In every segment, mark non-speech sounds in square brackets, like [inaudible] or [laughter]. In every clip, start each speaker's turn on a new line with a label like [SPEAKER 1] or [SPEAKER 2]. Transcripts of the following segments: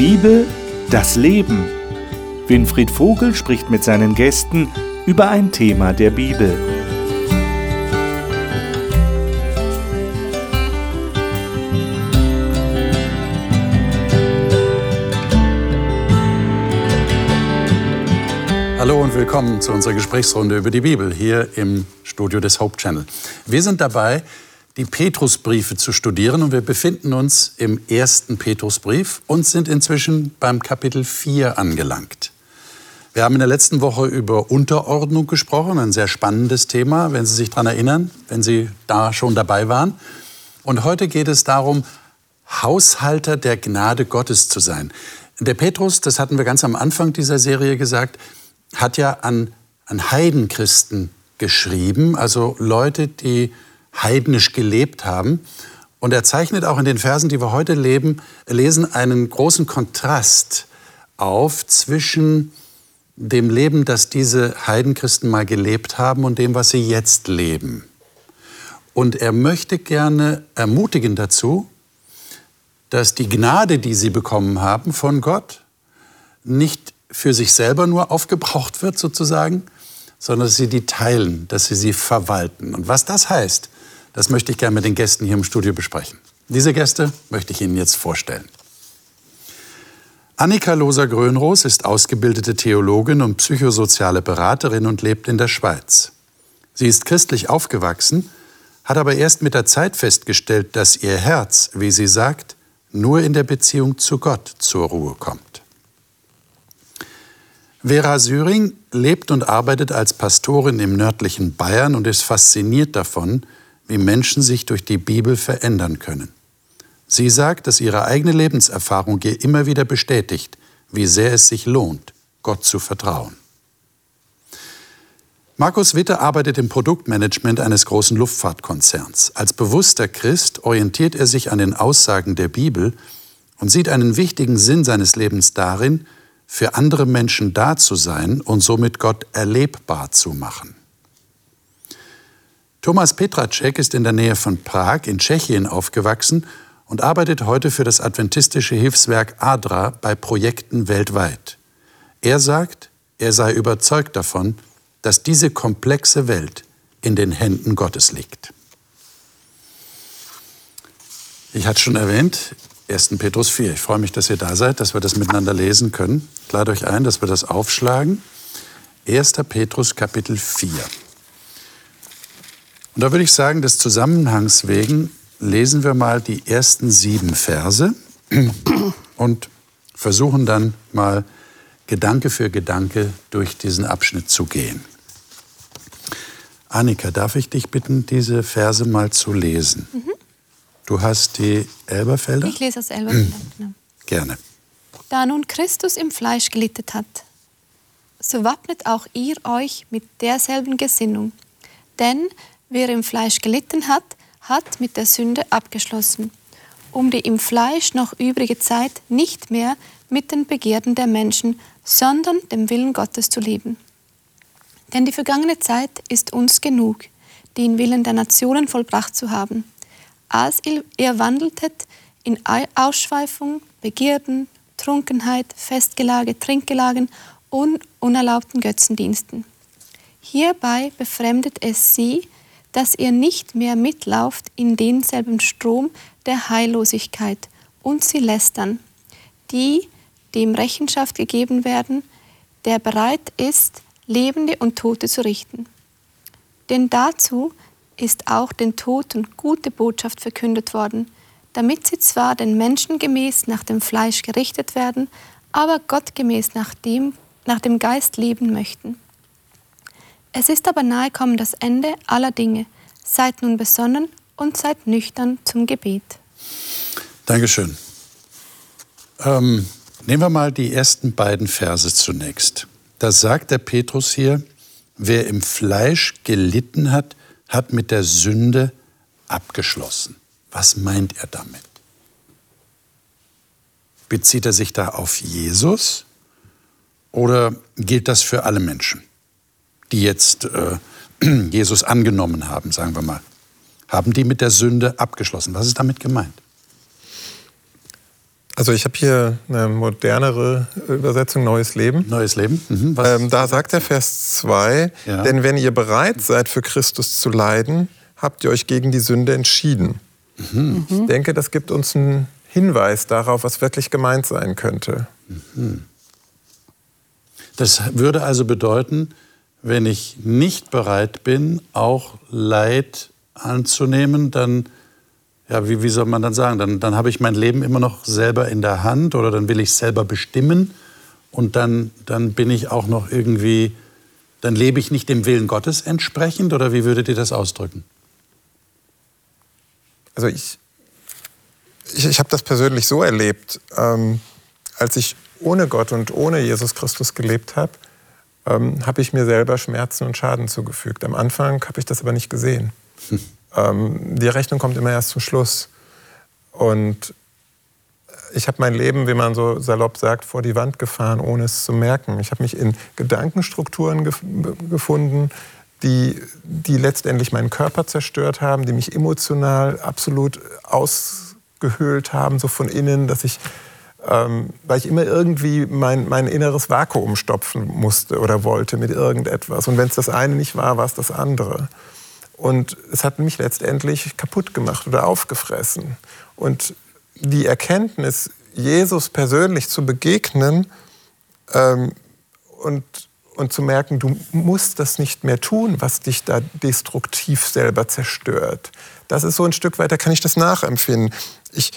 [SPEAKER 1] Bibel, das Leben. Winfried Vogel spricht mit seinen Gästen über ein Thema der Bibel.
[SPEAKER 2] Hallo und willkommen zu unserer Gesprächsrunde über die Bibel hier im Studio des Hope Channel. Wir sind dabei, die Petrusbriefe zu studieren und wir befinden uns im ersten Petrusbrief und sind inzwischen beim Kapitel 4 angelangt. Wir haben in der letzten Woche über Unterordnung gesprochen, ein sehr spannendes Thema, wenn Sie sich daran erinnern, wenn Sie da schon dabei waren. Und heute geht es darum, Haushalter der Gnade Gottes zu sein. Der Petrus, das hatten wir ganz am Anfang dieser Serie gesagt, hat ja an, an Heidenchristen geschrieben, also Leute, die heidnisch gelebt haben. Und er zeichnet auch in den Versen, die wir heute leben, lesen, einen großen Kontrast auf zwischen dem Leben, das diese Heidenchristen mal gelebt haben und dem, was sie jetzt leben. Und er möchte gerne ermutigen dazu, dass die Gnade, die sie bekommen haben von Gott, nicht für sich selber nur aufgebraucht wird sozusagen, sondern dass sie die teilen, dass sie sie verwalten. Und was das heißt, das möchte ich gerne mit den Gästen hier im Studio besprechen. Diese Gäste möchte ich Ihnen jetzt vorstellen. Annika Loser-Grönroos ist ausgebildete Theologin und psychosoziale Beraterin und lebt in der Schweiz. Sie ist christlich aufgewachsen, hat aber erst mit der Zeit festgestellt, dass ihr Herz, wie sie sagt, nur in der Beziehung zu Gott zur Ruhe kommt. Vera Syring lebt und arbeitet als Pastorin im nördlichen Bayern und ist fasziniert davon, wie Menschen sich durch die Bibel verändern können. Sie sagt, dass ihre eigene Lebenserfahrung ihr immer wieder bestätigt, wie sehr es sich lohnt, Gott zu vertrauen. Markus Witte arbeitet im Produktmanagement eines großen Luftfahrtkonzerns. Als bewusster Christ orientiert er sich an den Aussagen der Bibel und sieht einen wichtigen Sinn seines Lebens darin, für andere Menschen da zu sein und somit Gott erlebbar zu machen. Thomas Petracek ist in der Nähe von Prag in Tschechien aufgewachsen und arbeitet heute für das adventistische Hilfswerk ADRA bei Projekten weltweit. Er sagt, er sei überzeugt davon, dass diese komplexe Welt in den Händen Gottes liegt. Ich hatte schon erwähnt, 1. Petrus 4. Ich freue mich, dass ihr da seid, dass wir das miteinander lesen können. Ich lade euch ein, dass wir das aufschlagen. 1. Petrus Kapitel 4. Und da würde ich sagen, des Zusammenhangs wegen lesen wir mal die ersten sieben Verse [clears throat] und versuchen dann mal Gedanke für Gedanke durch diesen Abschnitt zu gehen. Annika, darf ich dich bitten, diese Verse mal zu lesen? Mhm. Du hast die Elberfelder?
[SPEAKER 3] Ich lese aus Elberfelder. genau.
[SPEAKER 2] Gerne.
[SPEAKER 3] Da nun Christus im Fleisch gelitten hat, so wappnet auch ihr euch mit derselben Gesinnung. Denn Wer im Fleisch gelitten hat, hat mit der Sünde abgeschlossen, um die im Fleisch noch übrige Zeit nicht mehr mit den Begierden der Menschen, sondern dem Willen Gottes zu leben. Denn die vergangene Zeit ist uns genug, den Willen der Nationen vollbracht zu haben, als ihr wandeltet in Ausschweifung, Begierden, Trunkenheit, Festgelage, Trinkgelagen und unerlaubten Götzendiensten. Hierbei befremdet es sie, dass ihr nicht mehr mitlauft in denselben Strom der Heillosigkeit und sie lästern, die dem Rechenschaft gegeben werden, der bereit ist, Lebende und Tote zu richten. Denn dazu ist auch den Toten gute Botschaft verkündet worden, damit sie zwar den Menschen gemäß nach dem Fleisch gerichtet werden, aber Gott gemäß nach dem, nach dem Geist leben möchten. Es ist aber nahe kommen das Ende aller Dinge. Seid nun besonnen und seid nüchtern zum Gebet.
[SPEAKER 2] Dankeschön. Ähm, nehmen wir mal die ersten beiden Verse zunächst. Da sagt der Petrus hier, wer im Fleisch gelitten hat, hat mit der Sünde abgeschlossen. Was meint er damit? Bezieht er sich da auf Jesus oder gilt das für alle Menschen? Die jetzt äh, [clears throat] Jesus angenommen haben, sagen wir mal, haben die mit der Sünde abgeschlossen. Was ist damit gemeint?
[SPEAKER 4] Also ich habe hier eine modernere Übersetzung, Neues Leben.
[SPEAKER 2] Neues Leben. Mhm.
[SPEAKER 4] Ähm, da sagt der Vers 2, ja. denn wenn ihr bereit seid, für Christus zu leiden, habt ihr euch gegen die Sünde entschieden. Mhm. Ich denke, das gibt uns einen Hinweis darauf, was wirklich gemeint sein könnte. Mhm.
[SPEAKER 2] Das würde also bedeuten, wenn ich nicht bereit bin, auch Leid anzunehmen, dann, ja, wie, wie soll man dann sagen, dann, dann habe ich mein Leben immer noch selber in der Hand oder dann will ich selber bestimmen und dann, dann bin ich auch noch irgendwie, dann lebe ich nicht dem Willen Gottes entsprechend oder wie würdet ihr das ausdrücken?
[SPEAKER 4] Also ich, ich, ich habe das persönlich so erlebt, ähm, als ich ohne Gott und ohne Jesus Christus gelebt habe, ähm, habe ich mir selber Schmerzen und Schaden zugefügt. Am Anfang habe ich das aber nicht gesehen. Hm. Ähm, die Rechnung kommt immer erst zum Schluss. Und ich habe mein Leben, wie man so salopp sagt, vor die Wand gefahren, ohne es zu merken. Ich habe mich in Gedankenstrukturen gef gefunden, die, die letztendlich meinen Körper zerstört haben, die mich emotional absolut ausgehöhlt haben, so von innen, dass ich ähm, weil ich immer irgendwie mein, mein inneres Vakuum stopfen musste oder wollte mit irgendetwas. Und wenn es das eine nicht war, war es das andere. Und es hat mich letztendlich kaputt gemacht oder aufgefressen. Und die Erkenntnis, Jesus persönlich zu begegnen ähm, und, und zu merken, du musst das nicht mehr tun, was dich da destruktiv selber zerstört. Das ist so ein Stück weit, da kann ich das nachempfinden. Ich,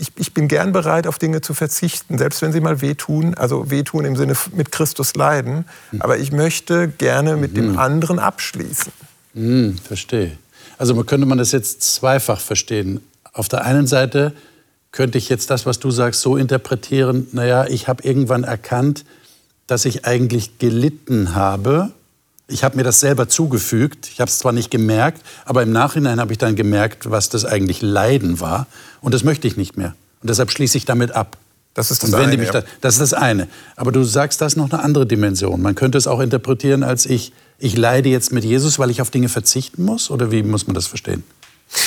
[SPEAKER 4] ich, ich, bin gern bereit, auf Dinge zu verzichten, selbst wenn sie mal wehtun, also wehtun im Sinne mit Christus leiden. Hm. Aber ich möchte gerne mit dem hm. anderen abschließen.
[SPEAKER 2] Hm, verstehe. Also könnte man das jetzt zweifach verstehen. Auf der einen Seite könnte ich jetzt das, was du sagst, so interpretieren, naja, ich habe irgendwann erkannt, dass ich eigentlich gelitten habe. Ich habe mir das selber zugefügt. Ich habe es zwar nicht gemerkt, aber im Nachhinein habe ich dann gemerkt, was das eigentlich Leiden war. Und das möchte ich nicht mehr. Und deshalb schließe ich damit ab.
[SPEAKER 4] Das ist das eine.
[SPEAKER 2] Ja. Da, das ist das eine. Aber du sagst, das ist noch eine andere Dimension. Man könnte es auch interpretieren als ich, ich leide jetzt mit Jesus, weil ich auf Dinge verzichten muss? Oder wie muss man das verstehen?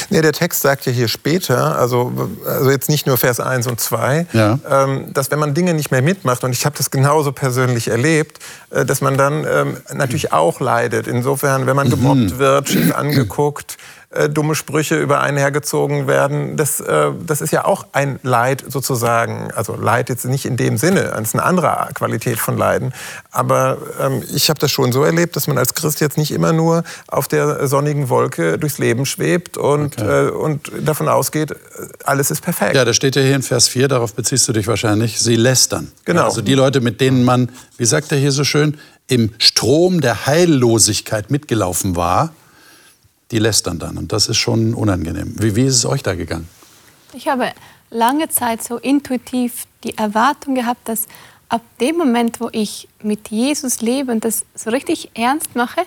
[SPEAKER 4] Nee, der Text sagt ja hier später, also, also jetzt nicht nur Vers 1 und 2, ja. ähm, dass wenn man Dinge nicht mehr mitmacht, und ich habe das genauso persönlich erlebt, äh, dass man dann ähm, natürlich auch leidet. Insofern, wenn man gemobbt mhm. wird, schief angeguckt, äh, dumme Sprüche über einen hergezogen werden. Das, äh, das ist ja auch ein Leid sozusagen. Also Leid jetzt nicht in dem Sinne, das ist eine andere Qualität von Leiden. Aber ähm, ich habe das schon so erlebt, dass man als Christ jetzt nicht immer nur auf der sonnigen Wolke durchs Leben schwebt und, okay. äh, und davon ausgeht, alles ist perfekt.
[SPEAKER 2] Ja, da steht ja hier in Vers 4, darauf beziehst du dich wahrscheinlich, sie lästern. Genau. Also die Leute, mit denen man, wie sagt er hier so schön, im Strom der Heillosigkeit mitgelaufen war, die lästern dann. Und das ist schon unangenehm. Wie, wie ist es euch da gegangen?
[SPEAKER 3] Ich habe lange Zeit so intuitiv die Erwartung gehabt, dass ab dem Moment, wo ich mit Jesus lebe und das so richtig ernst mache,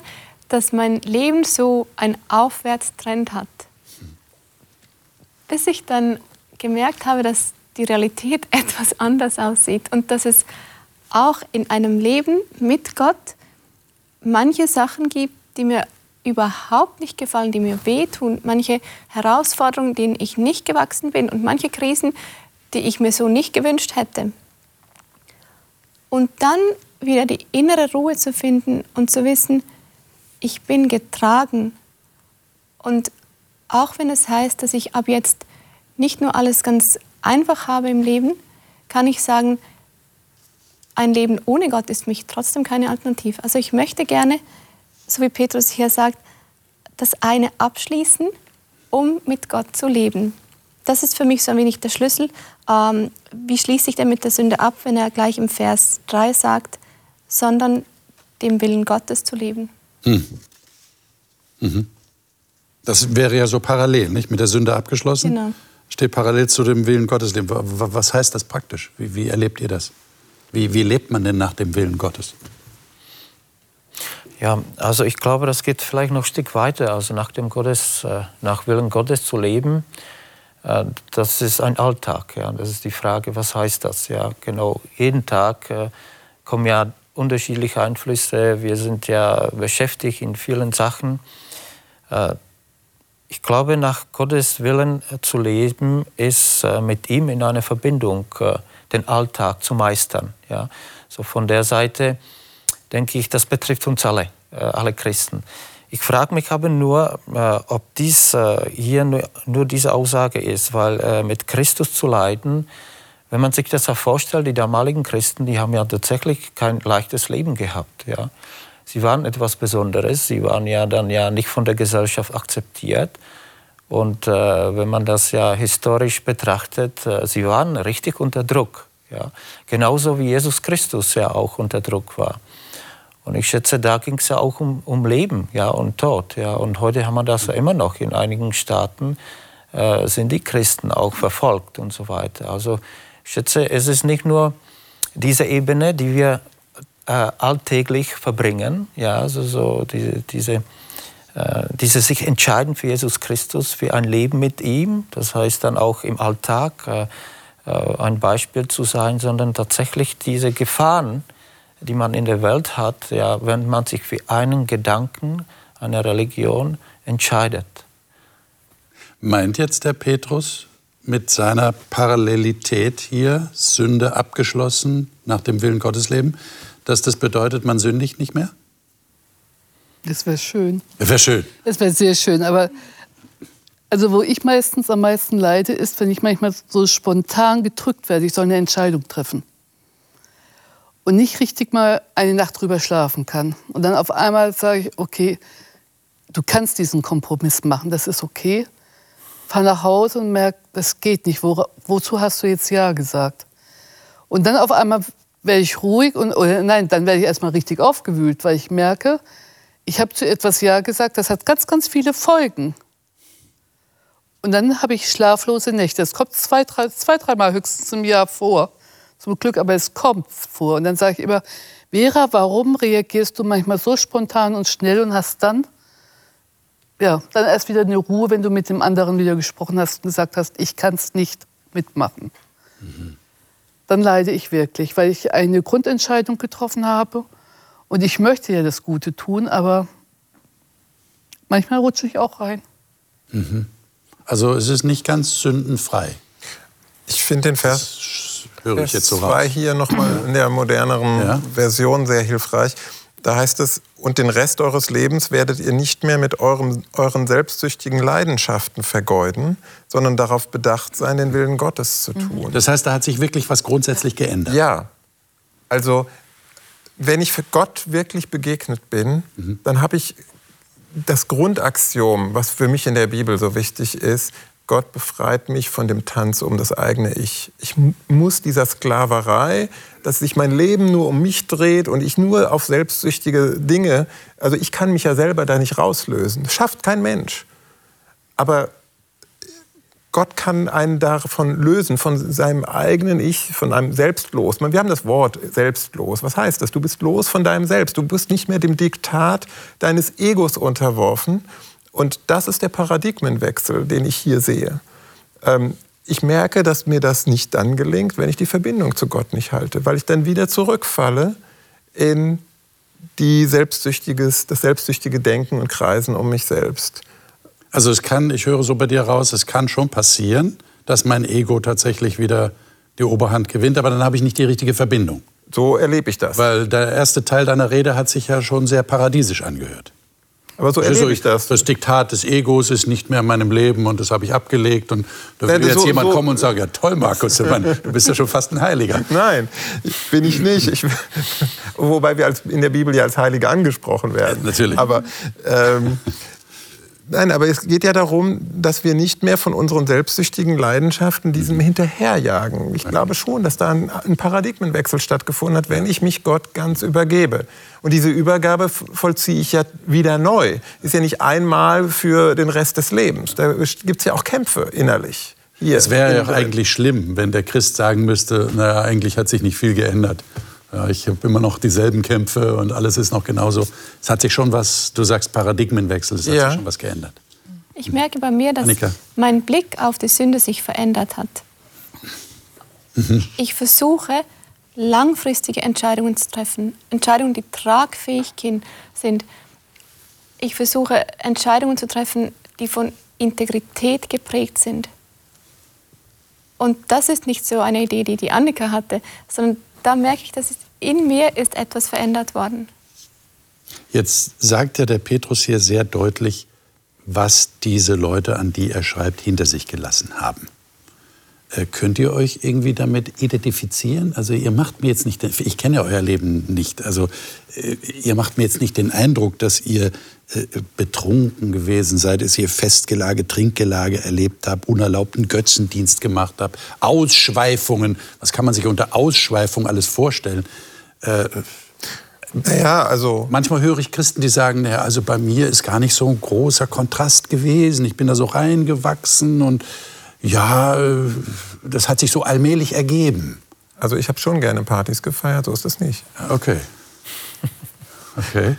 [SPEAKER 3] dass mein Leben so einen Aufwärtstrend hat. Bis ich dann gemerkt habe, dass die Realität [laughs] etwas anders aussieht und dass es auch in einem Leben mit Gott manche Sachen gibt, die mir überhaupt nicht gefallen, die mir wehtun, manche Herausforderungen, denen ich nicht gewachsen bin und manche Krisen, die ich mir so nicht gewünscht hätte. Und dann wieder die innere Ruhe zu finden und zu wissen, ich bin getragen. Und auch wenn es heißt, dass ich ab jetzt nicht nur alles ganz einfach habe im Leben, kann ich sagen, ein Leben ohne Gott ist mich trotzdem keine Alternative. Also ich möchte gerne so wie Petrus hier sagt, das eine abschließen, um mit Gott zu leben. Das ist für mich so ein wenig der Schlüssel. Ähm, wie schließe ich denn mit der Sünde ab, wenn er gleich im Vers 3 sagt, sondern dem Willen Gottes zu leben? Hm.
[SPEAKER 2] Mhm. Das wäre ja so parallel, nicht? Mit der Sünde abgeschlossen. Genau. Steht parallel zu dem Willen Gottes leben. Was heißt das praktisch? Wie, wie erlebt ihr das? Wie, wie lebt man denn nach dem Willen Gottes?
[SPEAKER 5] Ja, also ich glaube, das geht vielleicht noch ein Stück weiter. Also nach dem Gottes, äh, nach Willen Gottes zu leben, äh, das ist ein Alltag. Ja, das ist die Frage, was heißt das? Ja, genau. Jeden Tag äh, kommen ja unterschiedliche Einflüsse. Wir sind ja beschäftigt in vielen Sachen. ich glaube, nach Gottes Willen zu leben, ist mit ihm in einer Verbindung den Alltag zu meistern. Ja? So von der Seite denke ich, das betrifft uns alle, äh, alle Christen. Ich frage mich aber nur, ob dies hier nur, diese Aussage ist, weil mit Christus zu leiden, wenn man sich das vorstellt, die damaligen Christen, die haben ja tatsächlich kein leichtes Leben gehabt. Ja? Sie waren etwas Besonderes. Sie waren ja dann ja nicht von der Gesellschaft akzeptiert. Und äh, wenn man das ja historisch betrachtet, äh, sie waren richtig unter Druck. Ja? Genauso wie Jesus Christus ja auch unter Druck war. Und ich schätze, da ging es ja auch um, um Leben ja, und Tod. Ja? Und heute haben wir das ja immer noch. In einigen Staaten äh, sind die Christen auch verfolgt und so weiter. Also ich schätze, es ist nicht nur diese Ebene, die wir äh, alltäglich verbringen. Ja, also so diese, diese, äh, diese sich entscheiden für Jesus Christus, für ein Leben mit ihm. Das heißt dann auch im Alltag äh, äh, ein Beispiel zu sein, sondern tatsächlich diese Gefahren, die man in der Welt hat, ja, wenn man sich für einen Gedanken, eine Religion entscheidet.
[SPEAKER 2] Meint jetzt der Petrus mit seiner Parallelität hier Sünde abgeschlossen nach dem Willen Gottes leben, dass das bedeutet, man sündigt nicht mehr?
[SPEAKER 6] Das wäre schön.
[SPEAKER 2] Das wäre schön.
[SPEAKER 6] Das wäre sehr schön. Aber also wo ich meistens am meisten leide, ist, wenn ich manchmal so spontan gedrückt werde. Ich soll eine Entscheidung treffen. Und nicht richtig mal eine Nacht drüber schlafen kann. Und dann auf einmal sage ich, okay, du kannst diesen Kompromiss machen, das ist okay. Fahr nach Hause und merke, das geht nicht. Wo, wozu hast du jetzt Ja gesagt? Und dann auf einmal werde ich ruhig und oder nein, dann werde ich erstmal richtig aufgewühlt, weil ich merke, ich habe zu etwas Ja gesagt, das hat ganz, ganz viele Folgen. Und dann habe ich schlaflose Nächte. Das kommt zwei, drei, zwei, dreimal höchstens im Jahr vor. Zum Glück, aber es kommt vor. Und dann sage ich immer, Vera, warum reagierst du manchmal so spontan und schnell und hast dann, ja, dann erst wieder eine Ruhe, wenn du mit dem anderen wieder gesprochen hast und gesagt hast, ich kann es nicht mitmachen. Mhm dann leide ich wirklich, weil ich eine Grundentscheidung getroffen habe und ich möchte ja das Gute tun, aber manchmal rutsche ich auch rein.
[SPEAKER 2] Mhm. Also es ist nicht ganz sündenfrei.
[SPEAKER 4] Ich finde den Vers, höre ich jetzt so raus. hier nochmal in der moderneren ja? Version sehr hilfreich. Da heißt es, und den Rest eures Lebens werdet ihr nicht mehr mit eurem, euren selbstsüchtigen Leidenschaften vergeuden, sondern darauf bedacht sein, den Willen Gottes zu mhm. tun.
[SPEAKER 2] Das heißt, da hat sich wirklich was grundsätzlich geändert.
[SPEAKER 4] Ja. Also, wenn ich für Gott wirklich begegnet bin, mhm. dann habe ich das Grundaxiom, was für mich in der Bibel so wichtig ist, Gott befreit mich von dem Tanz um das eigene Ich. Ich muss dieser Sklaverei, dass sich mein Leben nur um mich dreht und ich nur auf selbstsüchtige Dinge, also ich kann mich ja selber da nicht rauslösen. Das schafft kein Mensch. Aber Gott kann einen davon lösen, von seinem eigenen Ich, von einem Selbstlos. Wir haben das Wort selbstlos. Was heißt das? Du bist los von deinem Selbst. Du bist nicht mehr dem Diktat deines Egos unterworfen, und das ist der Paradigmenwechsel, den ich hier sehe. Ähm, ich merke, dass mir das nicht dann gelingt, wenn ich die Verbindung zu Gott nicht halte, weil ich dann wieder zurückfalle in die selbstsüchtiges, das selbstsüchtige Denken und Kreisen um mich selbst.
[SPEAKER 2] Also es kann, ich höre so bei dir raus, es kann schon passieren, dass mein Ego tatsächlich wieder die Oberhand gewinnt, aber dann habe ich nicht die richtige Verbindung.
[SPEAKER 4] So erlebe ich das.
[SPEAKER 2] Weil der erste Teil deiner Rede hat sich ja schon sehr paradiesisch angehört.
[SPEAKER 4] Aber so erlebe ich das.
[SPEAKER 2] Das Diktat des Egos ist nicht mehr in meinem Leben und das habe ich abgelegt. Und da würde jetzt so, jemand so kommen und sagen, ja toll, Markus, du bist ja schon fast ein Heiliger.
[SPEAKER 4] Nein, bin ich nicht. Ich, [laughs] wobei wir als, in der Bibel ja als Heilige angesprochen werden.
[SPEAKER 2] Ja, natürlich.
[SPEAKER 4] Aber ähm, Nein, aber es geht ja darum, dass wir nicht mehr von unseren selbstsüchtigen Leidenschaften diesem hinterherjagen. Ich glaube schon, dass da ein, Paradigmenwechsel stattgefunden hat, wenn ich mich Gott ganz übergebe. Und diese Übergabe vollziehe ich ja wieder neu. Ist ja nicht einmal für den Rest des Lebens. Da gibt es ja auch Kämpfe innerlich.
[SPEAKER 2] Hier es wäre ja auch eigentlich schlimm, wenn der Christ sagen müsste, naja, eigentlich hat sich nicht viel geändert. Ja, ich habe immer noch dieselben Kämpfe und alles ist noch genauso. Es hat sich schon was, du sagst Paradigmenwechsel, es hat ja. sich schon was geändert.
[SPEAKER 3] Ich merke bei mir, dass Annika. mein Blick auf die Sünde sich verändert hat. Mhm. [laughs] Ich versuche, langfristige Entscheidungen zu treffen, Entscheidungen, die tragfähig sind. Ich versuche, Entscheidungen zu treffen, die von Integrität geprägt sind. Und das ist nicht so eine Idee, die die Annika hatte, sondern da merke ich, dass in mir ist etwas verändert worden.
[SPEAKER 2] Jetzt sagt ja der Petrus hier sehr deutlich, was diese Leute, an die er schreibt, hinter sich gelassen haben. Äh, könnt ihr euch irgendwie damit identifizieren? Also ihr macht mir jetzt nicht, ich kenne euer Leben nicht, also äh, ihr macht mir jetzt nicht den Eindruck, dass ihr äh, betrunken gewesen seid, dass ihr Festgelage, Trinkgelage erlebt habt, unerlaubten Götzendienst gemacht habt, Ausschweifungen. Was kann man sich unter Ausschweifung alles vorstellen? Äh,
[SPEAKER 4] naja, also.
[SPEAKER 2] Manchmal höre ich Christen, die sagen, naja, also bei mir ist gar nicht so ein großer Kontrast gewesen. Ich bin da so reingewachsen und ja, äh, das hat sich so allmählich ergeben.
[SPEAKER 4] Also ich habe schon gerne Partys gefeiert, so ist das nicht.
[SPEAKER 2] Okay. Okay.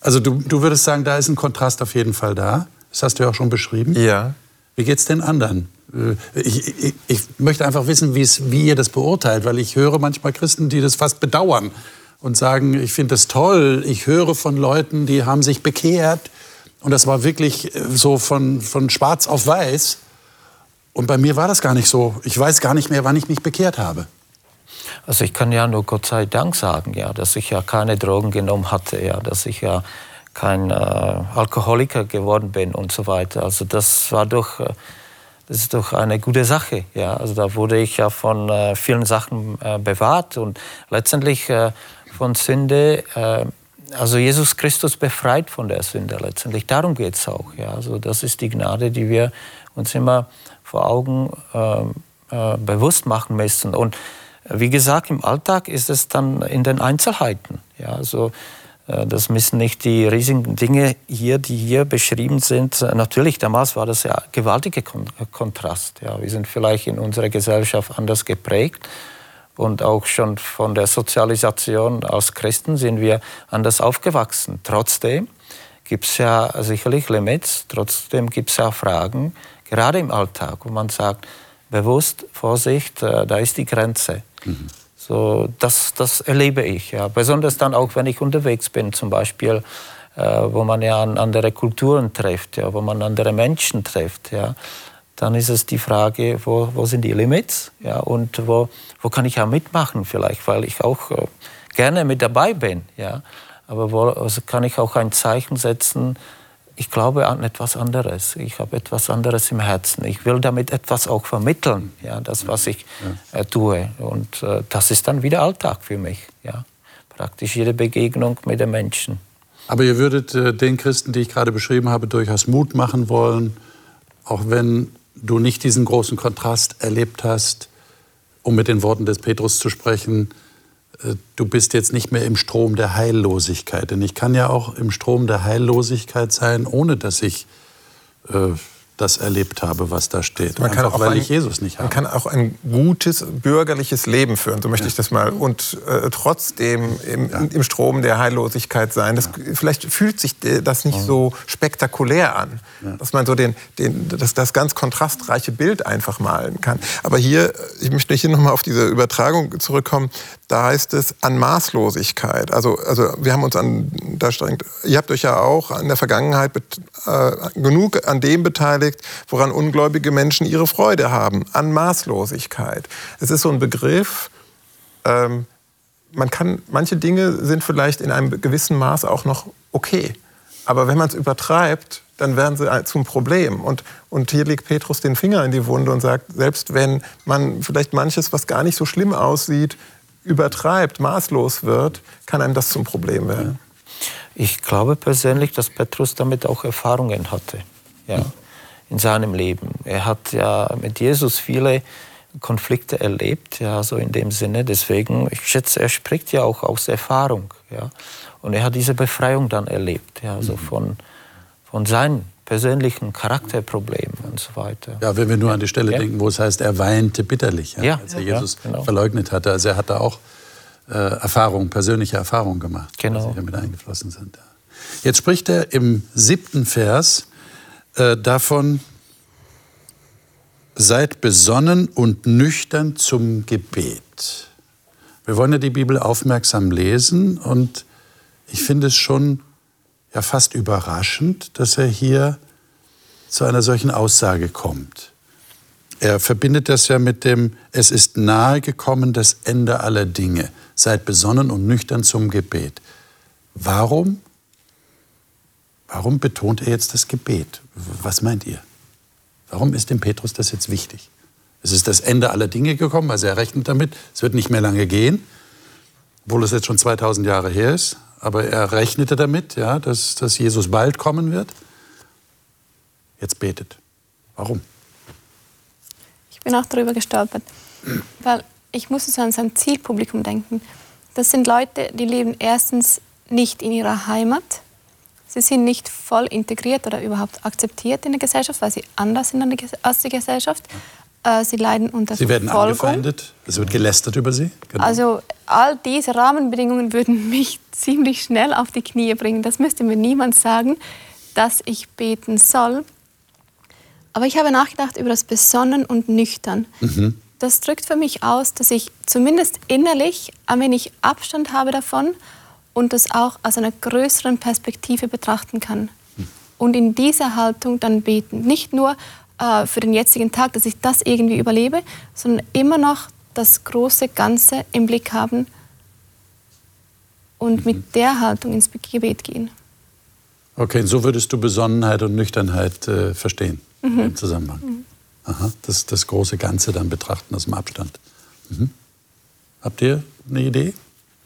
[SPEAKER 2] Also du, du würdest sagen, da ist ein Kontrast auf jeden Fall da. Das hast du ja auch schon beschrieben.
[SPEAKER 4] Ja.
[SPEAKER 2] Wie geht es den anderen? Äh, ich, ich, ich, möchte einfach wissen, wie ihr das beurteilt, weil ich höre manchmal Christen, die das fast bedauern und sagen, ich finde das toll. Ich höre von Leuten, die haben sich bekehrt und das war wirklich äh, so von, von schwarz auf weiß. Und bei mir war das gar nicht so. Ich weiß gar nicht mehr, wann ich mich bekehrt habe.
[SPEAKER 5] Also ich kann ja nur Gott sei Dank sagen, ja, dass ich ja keine Drogen genommen hatte, ja, dass ich ja kein äh, Alkoholiker geworden bin und so weiter. Also das war doch, äh, das ist doch eine gute Sache, ja. Also da wurde ich ja von äh, vielen Sachen äh, bewahrt und letztendlich äh, von Sünde. Äh, also Jesus Christus befreit von der Sünde letztendlich. Darum geht es auch. Ja. Also das ist die Gnade, die wir uns immer vor Augen äh, äh, bewusst machen müssen. Und wie gesagt, im Alltag ist es dann in den Einzelheiten. Ja, also, äh, das müssen nicht die riesigen Dinge hier, die hier beschrieben sind. Natürlich, damals war das ja gewaltiger Kon Kontrast. Ja, wir sind vielleicht in unserer Gesellschaft anders geprägt. Und auch schon von der Sozialisation als Christen sind wir anders aufgewachsen. Trotzdem gibt es ja sicherlich Limits, trotzdem gibt es ja Fragen, gerade im Alltag, wo man sagt, bewusst, Vorsicht, äh, da ist die Grenze. Mhm. So, das, das erlebe ich, ja. besonders dann auch, wenn ich unterwegs bin, zum Beispiel, äh, wo man ja an andere Kulturen trifft, ja, wo man andere Menschen trifft. Ja. Dann ist es die Frage, wo, wo sind die Limits ja, und wo, wo kann ich ja mitmachen vielleicht, weil ich auch äh, gerne mit dabei bin. Ja. Aber wo also kann ich auch ein Zeichen setzen, ich glaube an etwas anderes. Ich habe etwas anderes im Herzen. Ich will damit etwas auch vermitteln, ja, das, was ich äh, tue. Und äh, das ist dann wieder Alltag für mich. Ja. Praktisch jede Begegnung mit den Menschen.
[SPEAKER 2] Aber ihr würdet äh, den Christen, die ich gerade beschrieben habe, durchaus Mut machen wollen, auch wenn du nicht diesen großen Kontrast erlebt hast, um mit den Worten des Petrus zu sprechen, du bist jetzt nicht mehr im Strom der Heillosigkeit. Denn ich kann ja auch im Strom der Heillosigkeit sein, ohne dass ich äh, das erlebt habe, was da steht.
[SPEAKER 4] Man kann auch weil ein, ich Jesus nicht habe. Man kann auch ein gutes bürgerliches Leben führen, so möchte ja. ich das mal, und äh, trotzdem im, ja. im, Strom der Heillosigkeit sein. Das, ja. Vielleicht fühlt sich das nicht so spektakulär an, dass man so den, den, das, das ganz kontrastreiche Bild einfach malen kann. Aber hier, ich möchte hier nochmal auf diese Übertragung zurückkommen, da heißt es an Maßlosigkeit. Also, also wir haben uns an, da strengt, ihr habt euch ja auch in der Vergangenheit äh, genug an dem beteiligt, beteiligt, woran ungläubige Menschen ihre Freude haben, an Maßlosigkeit. Es ist so ein Begriff, ähm, man kann, manche Dinge sind vielleicht in einem gewissen Maß auch noch okay. Aber wenn man es übertreibt, dann werden sie zum Problem. Und, und hier legt Petrus den Finger in die Wunde und sagt, selbst wenn man vielleicht manches, was gar nicht so schlimm aussieht, übertreibt, maßlos wird, kann einem das zum Problem werden.
[SPEAKER 5] Ich glaube persönlich, dass Petrus damit auch Erfahrungen hatte. Ja in seinem Leben. Er hat ja mit Jesus viele Konflikte erlebt, ja, so in dem Sinne. Deswegen, ich schätze, er spricht ja auch aus Erfahrung, ja. Und er hat diese Befreiung dann erlebt, ja, so mhm. von, von seinen persönlichen Charakterproblemen und so weiter.
[SPEAKER 2] Ja, wenn wir nur an die Stelle ja. denken, wo es heißt, er weinte bitterlich, ja, ja. als er Jesus genau. verleugnet hatte. Also er hat da auch äh, Erfahrungen, persönliche Erfahrungen gemacht,
[SPEAKER 5] genau.
[SPEAKER 2] die damit eingeflossen sind. Jetzt spricht er im siebten Vers äh, davon, seid besonnen und nüchtern zum Gebet. Wir wollen ja die Bibel aufmerksam lesen und ich finde es schon ja fast überraschend, dass er hier zu einer solchen Aussage kommt. Er verbindet das ja mit dem, es ist nahe gekommen das Ende aller Dinge. Seid besonnen und nüchtern zum Gebet. Warum? Warum betont er jetzt das Gebet? Was meint ihr? Warum ist dem Petrus das jetzt wichtig? Es ist das Ende aller Dinge gekommen, also er rechnet damit, es wird nicht mehr lange gehen, obwohl es jetzt schon 2000 Jahre her ist. Aber er rechnete damit, ja, dass, dass Jesus bald kommen wird. Jetzt betet. Warum?
[SPEAKER 3] Ich bin auch darüber gestolpert, weil ich musste so an sein Zielpublikum denken. Das sind Leute, die leben erstens nicht in ihrer Heimat. Sie sind nicht voll integriert oder überhaupt akzeptiert in der Gesellschaft, weil sie anders sind als die Gesellschaft. Äh, sie leiden unter
[SPEAKER 2] Sie werden
[SPEAKER 3] Verfolgung.
[SPEAKER 2] angefeindet, es wird gelästert über sie. Genau.
[SPEAKER 3] Also all diese Rahmenbedingungen würden [laughs] mich ziemlich schnell auf die Knie bringen. Das müsste mir niemand sagen, dass ich beten soll. Aber ich habe nachgedacht über das Besonnen und Nüchtern.
[SPEAKER 2] Mhm.
[SPEAKER 3] Das drückt für mich aus, dass ich zumindest innerlich ein wenig Abstand habe davon und das auch aus einer größeren Perspektive betrachten kann. Und in dieser Haltung dann beten. Nicht nur äh, für den jetzigen Tag, dass ich das irgendwie überlebe, sondern immer noch das große Ganze im Blick haben und mit der Haltung ins Gebet gehen.
[SPEAKER 2] Okay, so würdest du Besonnenheit und Nüchternheit äh, verstehen im Zusammenhang. Aha, das, das große Ganze dann betrachten aus dem Abstand. Mhm. Habt ihr eine Idee?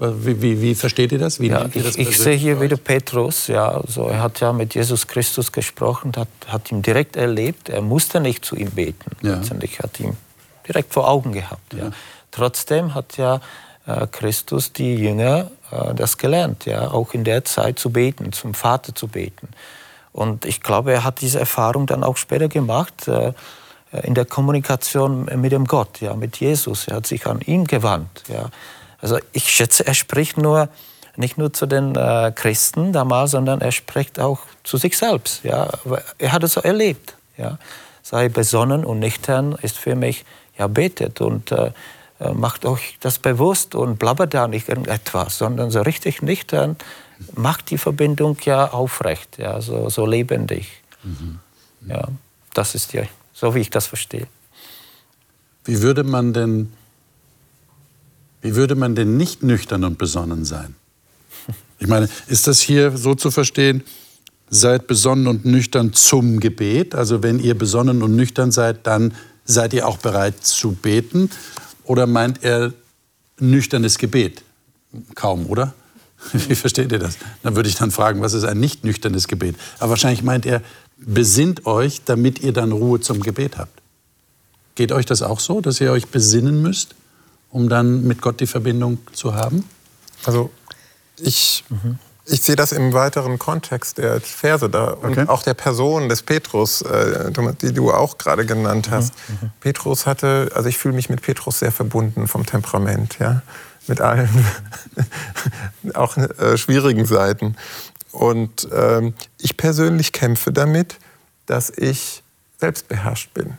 [SPEAKER 2] Wie, wie, wie versteht ihr das? Wie
[SPEAKER 5] Ja,
[SPEAKER 2] ihr das
[SPEAKER 5] ich, ich sehe hier wieder? Petrus. Ja, also er hat ja mit Jesus Christus gesprochen, hat, hat ihn direkt erlebt. Er musste nicht zu ihm beten.
[SPEAKER 2] Ja.
[SPEAKER 5] Letztendlich hat ihn direkt vor Augen gehabt. Ja. Trotzdem hat ja äh, Christus die Jünger äh, das gelernt, ja, auch in der Zeit zu beten, zum Vater zu beten. Und ich glaube, er hat diese Erfahrung dann auch später gemacht. Äh, in der Kommunikation mit dem Gott, ja, mit Jesus. Er hat sich an ihn gewandt. Ja. Also ich schätze, er spricht nur nicht nur zu den äh, Christen damals, sondern er spricht auch zu sich selbst. Ja. Er hat es so erlebt. Ja. Sei besonnen und nüchtern ist für mich, ja, betet und äh, äh, macht euch das bewusst und blabbert da nicht irgendetwas, sondern so richtig nüchtern macht die Verbindung ja aufrecht, ja, so, so lebendig. Ja, das ist ja so, wie ich das verstehe.
[SPEAKER 2] Wie würde man denn, wie würde man denn nicht nüchtern und besonnen sein? Ich meine, ist das hier so zu verstehen, seid besonnen und nüchtern zum Gebet? Also wenn ihr besonnen und nüchtern seid, dann seid ihr auch bereit zu beten? Oder meint er nüchternes Gebet? Kaum, oder? [laughs] Wie versteht ihr das? Dann würde ich dann fragen, was ist ein nicht nüchternes Gebet? Aber wahrscheinlich meint er, besinnt euch, damit ihr dann Ruhe zum Gebet habt. Geht euch das auch so, dass ihr euch besinnen müsst, um dann mit Gott die Verbindung zu haben?
[SPEAKER 4] Also ich, ich sehe das im weiteren Kontext der Verse da und
[SPEAKER 2] Okay.
[SPEAKER 4] auch der Person des Petrus, äh, die du auch gerade genannt hast. Petrus hatte, also ich fühle mich mit Petrus sehr verbunden vom Temperament, ja, mit allen [laughs] auch äh, schwierigen Seiten. Und ähm, ich persönlich kämpfe damit, dass ich selbstbeherrscht bin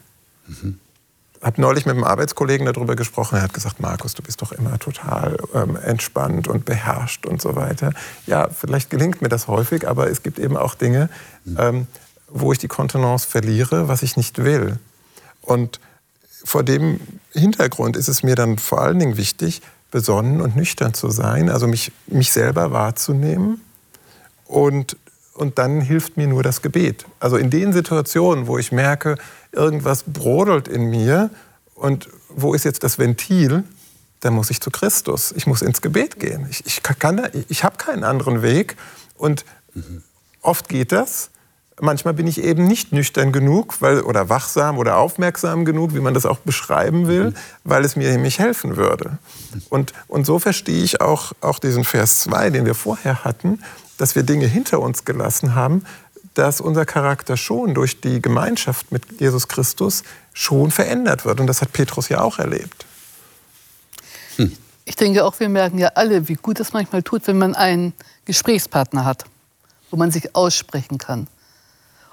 [SPEAKER 4] habe neulich mit einem Arbeitskollegen darüber gesprochen. Er hat gesagt, Markus, du bist doch immer total ähm, entspannt und beherrscht und so weiter. Ja, vielleicht gelingt mir das häufig, aber es gibt eben auch Dinge, ähm, wo ich die Kontenance verliere, was ich nicht will. Und vor dem Hintergrund ist es mir dann vor allen Dingen wichtig, besonnen und nüchtern zu sein, also mich, mich selber wahrzunehmen und, und dann hilft mir nur das Gebet. Also in den Situationen, wo ich merke, irgendwas brodelt in mir und wo ist jetzt das Ventil, dann muss ich zu Christus. Ich muss ins Gebet gehen. Ich, ich, kann da- ich habe keinen anderen Weg. Und oft geht das. Manchmal bin ich eben nicht nüchtern genug weil, oder wachsam oder aufmerksam genug, wie man das auch beschreiben will, weil es mir nämlich helfen würde. Und, und so verstehe ich auch, auch diesen Vers 2, den wir vorher hatten, dass wir Dinge hinter uns gelassen haben, dass unser Charakter schon durch die Gemeinschaft mit Jesus Christus schon verändert wird. Und das hat Petrus ja auch erlebt.
[SPEAKER 6] Ich denke auch, wir merken ja alle, wie gut es manchmal tut, wenn man einen Gesprächspartner hat, wo man sich aussprechen kann.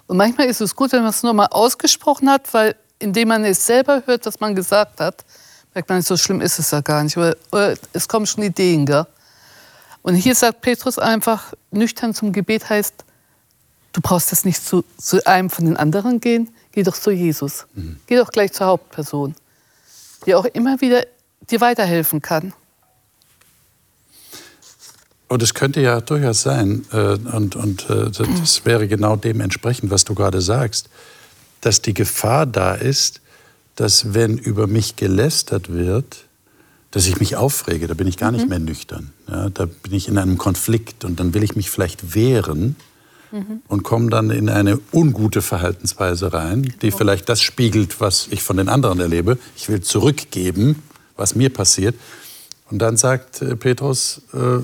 [SPEAKER 6] Und manchmal ist es gut, wenn man es nur mal ausgesprochen hat, weil indem man es selber hört, was man gesagt hat, merkt man, so schlimm ist es ja gar nicht. Oder, oder es kommen schon Ideen, gell? Und hier sagt Petrus einfach, nüchtern zum Gebet heißt, du brauchst jetzt nicht zu, zu einem von den anderen gehen, geh doch zu Jesus. Mhm. Geh doch gleich zur Hauptperson, die auch immer wieder dir weiterhelfen kann.
[SPEAKER 2] Und es könnte ja durchaus sein, äh, und, und äh, das wäre genau dementsprechend, was du gerade sagst, dass die Gefahr da ist, dass wenn über mich gelästert wird, dass ich mich aufrege, da bin ich gar mhm. nicht mehr nüchtern. Ja, da bin ich in einem Konflikt und dann will ich mich vielleicht wehren mhm. und komme dann in eine ungute Verhaltensweise rein, die oh. vielleicht das spiegelt, was ich von den anderen erlebe. Ich will zurückgeben, was mir passiert. Und dann sagt äh, Petrus, äh,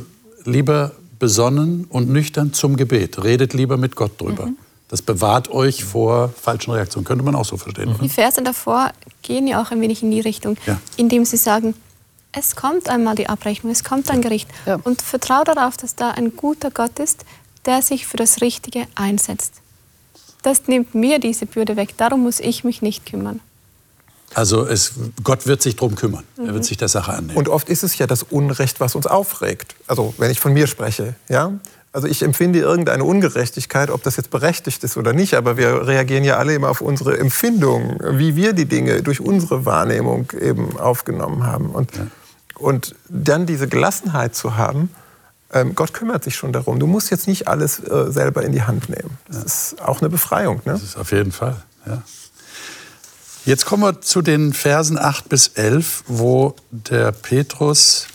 [SPEAKER 2] lieber besonnen und nüchtern zum Gebet. Redet lieber mit Gott drüber. Mhm. Das bewahrt euch vor falschen Reaktionen. Könnte man auch so verstehen.
[SPEAKER 3] Die Verse davor gehen ja auch ein wenig in die Richtung, ja. indem sie sagen, es kommt einmal die Abrechnung, es kommt ein Gericht. Ja. Und vertraue darauf, dass da ein guter Gott ist, der sich für das Richtige einsetzt. Das nimmt mir diese Bürde weg. Darum muss ich mich nicht kümmern.
[SPEAKER 2] Also es, Gott wird sich darum kümmern. Mhm. Er wird sich der Sache annehmen.
[SPEAKER 4] Und oft ist es ja das Unrecht, was uns aufregt. Also wenn ich von mir spreche, ja, also ich empfinde irgendeine Ungerechtigkeit, ob das jetzt berechtigt ist oder nicht, aber wir reagieren ja alle immer auf unsere Empfindungen, wie wir die Dinge durch unsere Wahrnehmung eben aufgenommen haben. Und, ja. Und dann diese Gelassenheit zu haben, ähm, Gott kümmert sich schon darum. Du musst jetzt nicht alles äh, selber in die Hand nehmen. Das ja. ist auch eine Befreiung. Ne?
[SPEAKER 2] Das ist auf jeden Fall, ja. Jetzt kommen wir zu den Versen 8 bis 11, wo der Petrus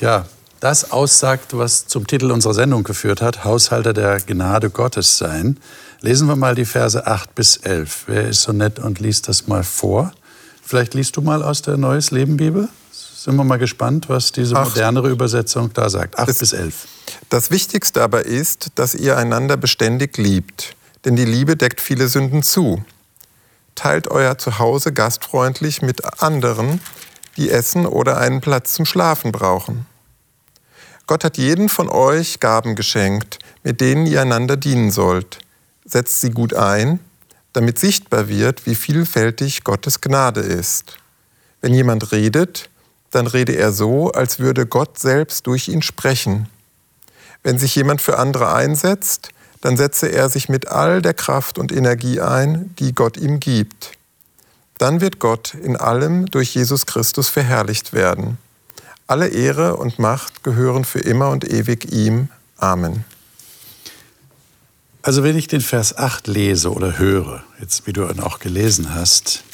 [SPEAKER 2] ja, das aussagt, was zum Titel unserer Sendung geführt hat, Haushalter der Gnade Gottes sein. Lesen wir mal die Verse 8 bis 11. Wer ist so nett und liest das mal vor? Vielleicht liest du mal aus der Neues Leben Bibel? Sind wir mal gespannt, was diese modernere Übersetzung da sagt. 8 bis 11.
[SPEAKER 4] Das Wichtigste aber ist, dass ihr einander beständig liebt, denn die Liebe deckt viele Sünden zu. Teilt euer Zuhause gastfreundlich mit anderen, die essen oder einen Platz zum Schlafen brauchen. Gott hat jeden von euch Gaben geschenkt, mit denen ihr einander dienen sollt. Setzt sie gut ein, damit sichtbar wird, wie vielfältig Gottes Gnade ist. Wenn jemand redet, dann rede er so, als würde Gott selbst durch ihn sprechen. Wenn sich jemand für andere einsetzt, dann setze er sich mit all der Kraft und Energie ein, die Gott ihm gibt. Dann wird Gott in allem durch Jesus Christus verherrlicht werden. Alle Ehre und Macht gehören für immer und ewig ihm. Amen.
[SPEAKER 2] Also wenn ich den Vers 8 lese oder höre, jetzt wie du ihn auch gelesen hast,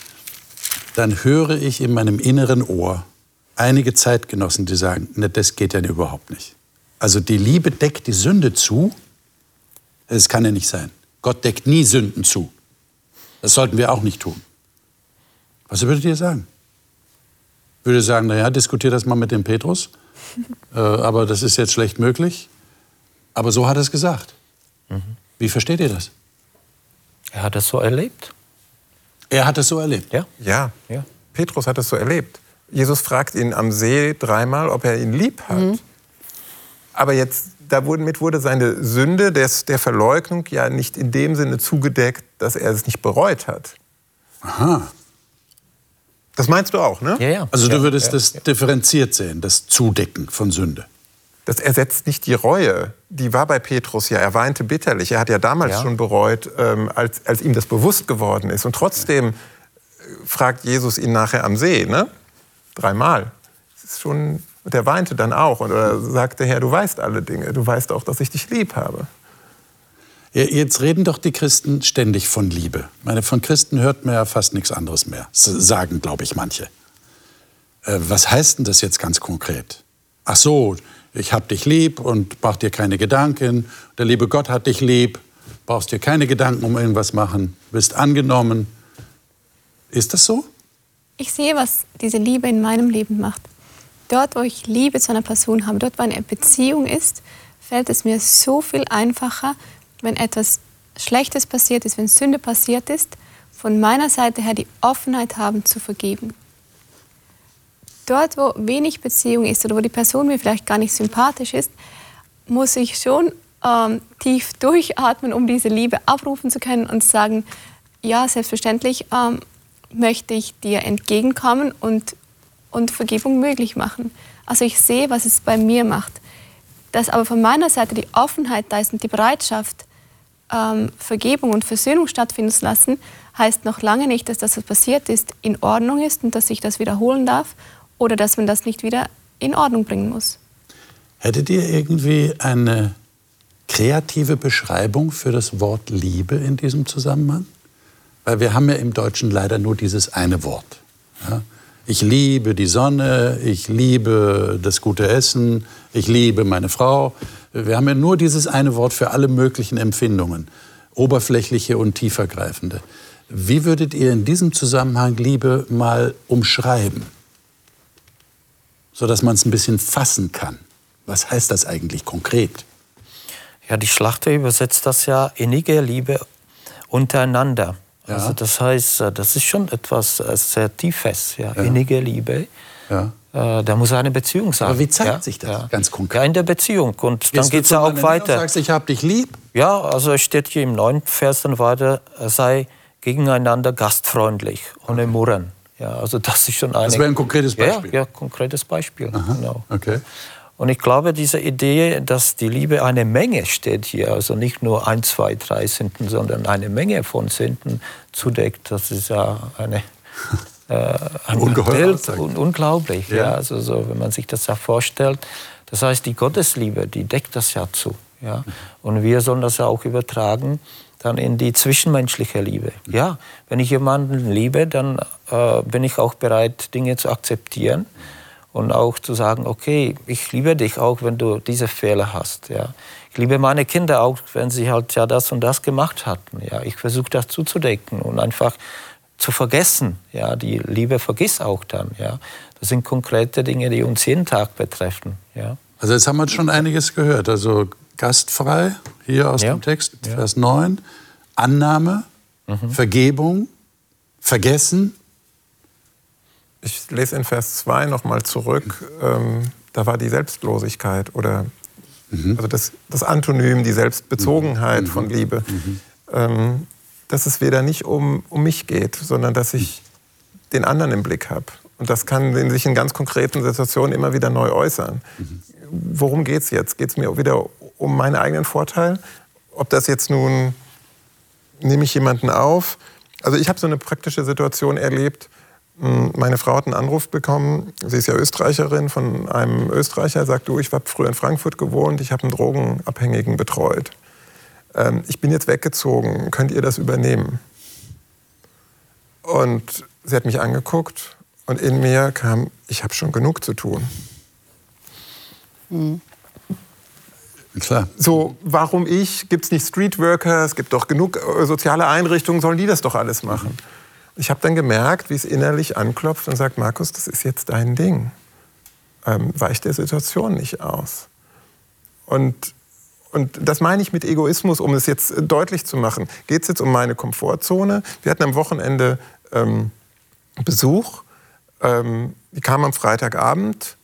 [SPEAKER 2] dann höre ich in meinem inneren Ohr einige Zeitgenossen, die sagen, ne, das geht ja überhaupt nicht. Also die Liebe deckt die Sünde zu. Das kann ja nicht sein. Gott deckt nie Sünden zu. Das sollten wir auch nicht tun. Was würdet ihr sagen? würde sagen, naja, diskutiere das mal mit dem Petrus. [laughs] äh, aber das ist jetzt schlecht möglich. Aber so hat er es gesagt. Mhm. Wie versteht ihr das?
[SPEAKER 5] Er hat es so erlebt.
[SPEAKER 2] Er hat es so erlebt?
[SPEAKER 4] Ja. Ja. ja. Petrus hat es so erlebt. Jesus fragt ihn am See dreimal, ob er ihn lieb hat. Mhm. Aber jetzt, damit wurde seine Sünde des, der Verleugnung ja nicht in dem Sinne zugedeckt, dass er es nicht bereut hat.
[SPEAKER 2] Aha.
[SPEAKER 4] Das meinst du auch, ne?
[SPEAKER 2] Ja, ja. Also du würdest ja, das differenziert sehen, das Zudecken von Sünde.
[SPEAKER 4] Das ersetzt nicht die Reue. Die war bei Petrus ja. Er weinte bitterlich. Er hat ja damals ja. schon bereut, ähm, als, als ihm das bewusst geworden ist. Und trotzdem äh, fragt Jesus ihn nachher am See, ne? Dreimal. Das ist schon, der weinte dann auch. Und er sagte, Herr, du weißt alle Dinge. Du weißt auch, dass ich dich lieb habe.
[SPEAKER 2] Jetzt reden doch die Christen ständig von Liebe. Meine, von Christen hört man ja fast nichts anderes mehr. sagen, glaube ich, manche. Äh, was heißt denn das jetzt ganz konkret? Ach so, ich hab dich lieb und mach dir keine Gedanken. Der liebe Gott hat dich lieb. Brauchst dir keine Gedanken um irgendwas machen. Bist angenommen. Ist das so?
[SPEAKER 3] Ich sehe, was diese Liebe in meinem Leben macht. Dort, wo ich Liebe zu einer Person habe, dort, wo eine Beziehung ist, fällt es mir so viel einfacher, wenn etwas Schlechtes passiert ist, wenn Sünde passiert ist, von meiner Seite her die Offenheit haben zu vergeben. Dort, wo wenig Beziehung ist oder wo die Person mir vielleicht gar nicht sympathisch ist, muss ich schon ähm, tief [laughs] durchatmen, um diese Liebe abrufen zu können und sagen, ja, selbstverständlich ähm, möchte ich dir entgegenkommen und, und Vergebung möglich machen. Also ich sehe, was es bei mir macht. Dass aber von meiner Seite die Offenheit da ist und die Bereitschaft, ähm, Vergebung und Versöhnung stattfinden zu lassen, heißt noch lange nicht, dass das, was passiert ist, in Ordnung ist und dass ich das wiederholen darf oder dass man das nicht wieder in Ordnung bringen muss.
[SPEAKER 2] Hättet ihr irgendwie eine kreative Beschreibung für das Wort Liebe in diesem Zusammenhang? Weil wir haben ja im Deutschen leider nur dieses eine Wort. Ja? Ich liebe die Sonne, ich liebe das gute Essen, ich liebe meine Frau. Wir haben ja nur dieses eine Wort für alle möglichen Empfindungen, oberflächliche und tiefergreifende. Wie würdet ihr in diesem Zusammenhang Liebe mal umschreiben, sodass man es ein bisschen fassen kann? Was heißt das eigentlich konkret?
[SPEAKER 5] Ja, die Schlachter übersetzt das ja innige Liebe untereinander. Ja. Also das heißt, äh, das ist schon etwas äh, sehr Tiefes, ja, ja. innige Liebe. Ja. Äh, da muss eine Beziehung sein.
[SPEAKER 2] Aber wie zeigt sich das ganz konkret?
[SPEAKER 5] Ja, in der Beziehung. Und dann geht es ja auch weiter.
[SPEAKER 2] Du sagst, ich habe dich lieb?
[SPEAKER 5] Ja, also es steht hier im neunten Vers dann weiter, sei gegeneinander gastfreundlich, ohne okay. Murren. Ja, also das ist schon eine.
[SPEAKER 2] Das wäre ein konkretes Beispiel.
[SPEAKER 5] Ja, ja konkretes Beispiel.
[SPEAKER 2] Aha, genau. Okay.
[SPEAKER 5] Und ich glaube, diese Idee, dass die Liebe eine Menge steht hier, also nicht nur ein, zwei, drei Sünden, sondern eine Menge von Sünden zudeckt, das ist ja eine, äh, ein [laughs] Bild, un unglaublich. Ja. ja. also so, wenn man sich das ja vorstellt. Das heißt, die Gottesliebe, die deckt das ja zu. Ja? Und wir sollen das ja auch übertragen dann in die zwischenmenschliche Liebe. Ja, wenn ich jemanden liebe, dann äh, bin ich auch bereit, Dinge zu akzeptieren und auch zu sagen, okay, ich liebe dich auch, wenn du diese Fehler hast. Ja. Ich liebe meine Kinder auch, wenn sie halt ja das und das gemacht hatten. Ja. Ich versuche das zuzudecken und einfach zu vergessen. Ja. Die Liebe vergisst auch dann. Ja. Das sind konkrete Dinge, die uns jeden Tag betreffen. Ja.
[SPEAKER 2] Also jetzt haben wir schon einiges gehört. Also gastfrei, hier aus ja. dem Text, ja. Vers 9, Annahme, mhm. Vergebung, Vergessen,
[SPEAKER 4] ich lese in Vers 2 nochmal zurück. Ähm, da war die Selbstlosigkeit oder mhm. also das, das, Antonym, die Selbstbezogenheit mhm. von Liebe. Mhm. Ähm, dass es wieder nicht um, um mich geht, sondern dass ich den anderen im Blick habe. Und das kann sich in ganz konkreten Situationen immer wieder neu äußern. Mhm. Worum geht es jetzt? Geht es mir wieder um meinen eigenen Vorteil? Ob das jetzt nun, nehme ich jemanden auf? Also ich habe so eine praktische Situation erlebt, hm, meine Frau hat einen Anruf bekommen, sie ist ja Österreicherin, von einem Österreicher, sagt, du, ich habe früher in Frankfurt gewohnt, ich habe einen Drogenabhängigen betreut. Ähm, ich bin jetzt weggezogen, könnt ihr das übernehmen? Und sie hat mich angeguckt und in mir kam, ich habe schon genug zu tun. Mhm. Klar. So, warum ich? Gibt es nicht Streetworker? Es gibt doch genug äh, soziale Einrichtungen, sollen die das doch alles machen? Ich habe dann gemerkt, wie es innerlich anklopft und sagt, Markus, das ist jetzt dein Ding. Ähm, weich der Situation nicht aus. Und, und das meine ich mit Egoismus, um es jetzt deutlich zu machen. Geht es jetzt um meine Komfortzone? Wir hatten am Wochenende ähm, Besuch. Ähm, die kam am Freitagabend.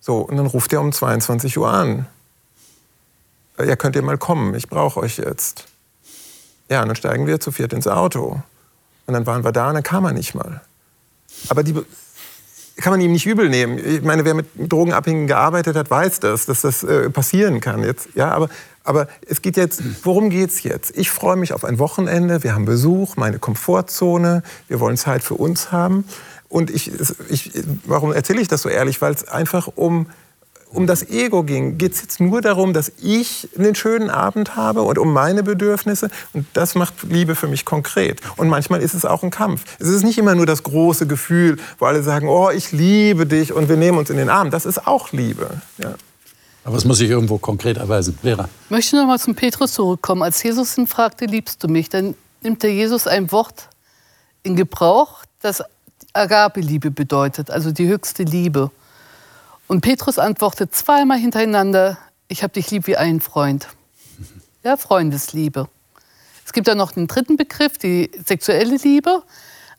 [SPEAKER 4] So, und dann ruft er um 22 Uhr an. Ja, könnt ihr mal kommen, ich brauche euch jetzt. Ja, und dann steigen wir zu viert ins Auto. Und dann waren wir da und dann kam er nicht mal. Aber die kann man ihm nicht übel nehmen. Ich meine, wer mit Drogenabhängigen gearbeitet hat, weiß das, dass das äh, passieren kann. Jetzt, ja, aber, aber es geht jetzt, worum geht es jetzt? Ich freue mich auf ein Wochenende, wir haben Besuch, meine Komfortzone, wir wollen Zeit für uns haben. Und ich, ich warum erzähle ich das so ehrlich? Weil es einfach um um das Ego ging, geht es jetzt nur darum, dass ich einen schönen Abend habe und um meine Bedürfnisse. Und das macht Liebe für mich konkret. Und manchmal ist es auch ein Kampf. Es ist nicht immer nur das große Gefühl, wo alle sagen, oh, ich liebe dich und wir nehmen uns in den Arm. Das ist auch Liebe. Ja.
[SPEAKER 2] Aber es muss sich irgendwo konkret erweisen. Lehrer.
[SPEAKER 6] Ich möchte noch mal zum Petrus zurückkommen. Als Jesus ihn fragte, liebst du mich, dann nimmt der Jesus ein Wort in Gebrauch, das Agape-Liebe bedeutet, also die höchste Liebe. Und Petrus antwortet zweimal hintereinander, ich habe dich lieb wie einen Freund. [laughs] Ja, Freundesliebe. Es gibt dann noch den dritten Begriff, die sexuelle Liebe.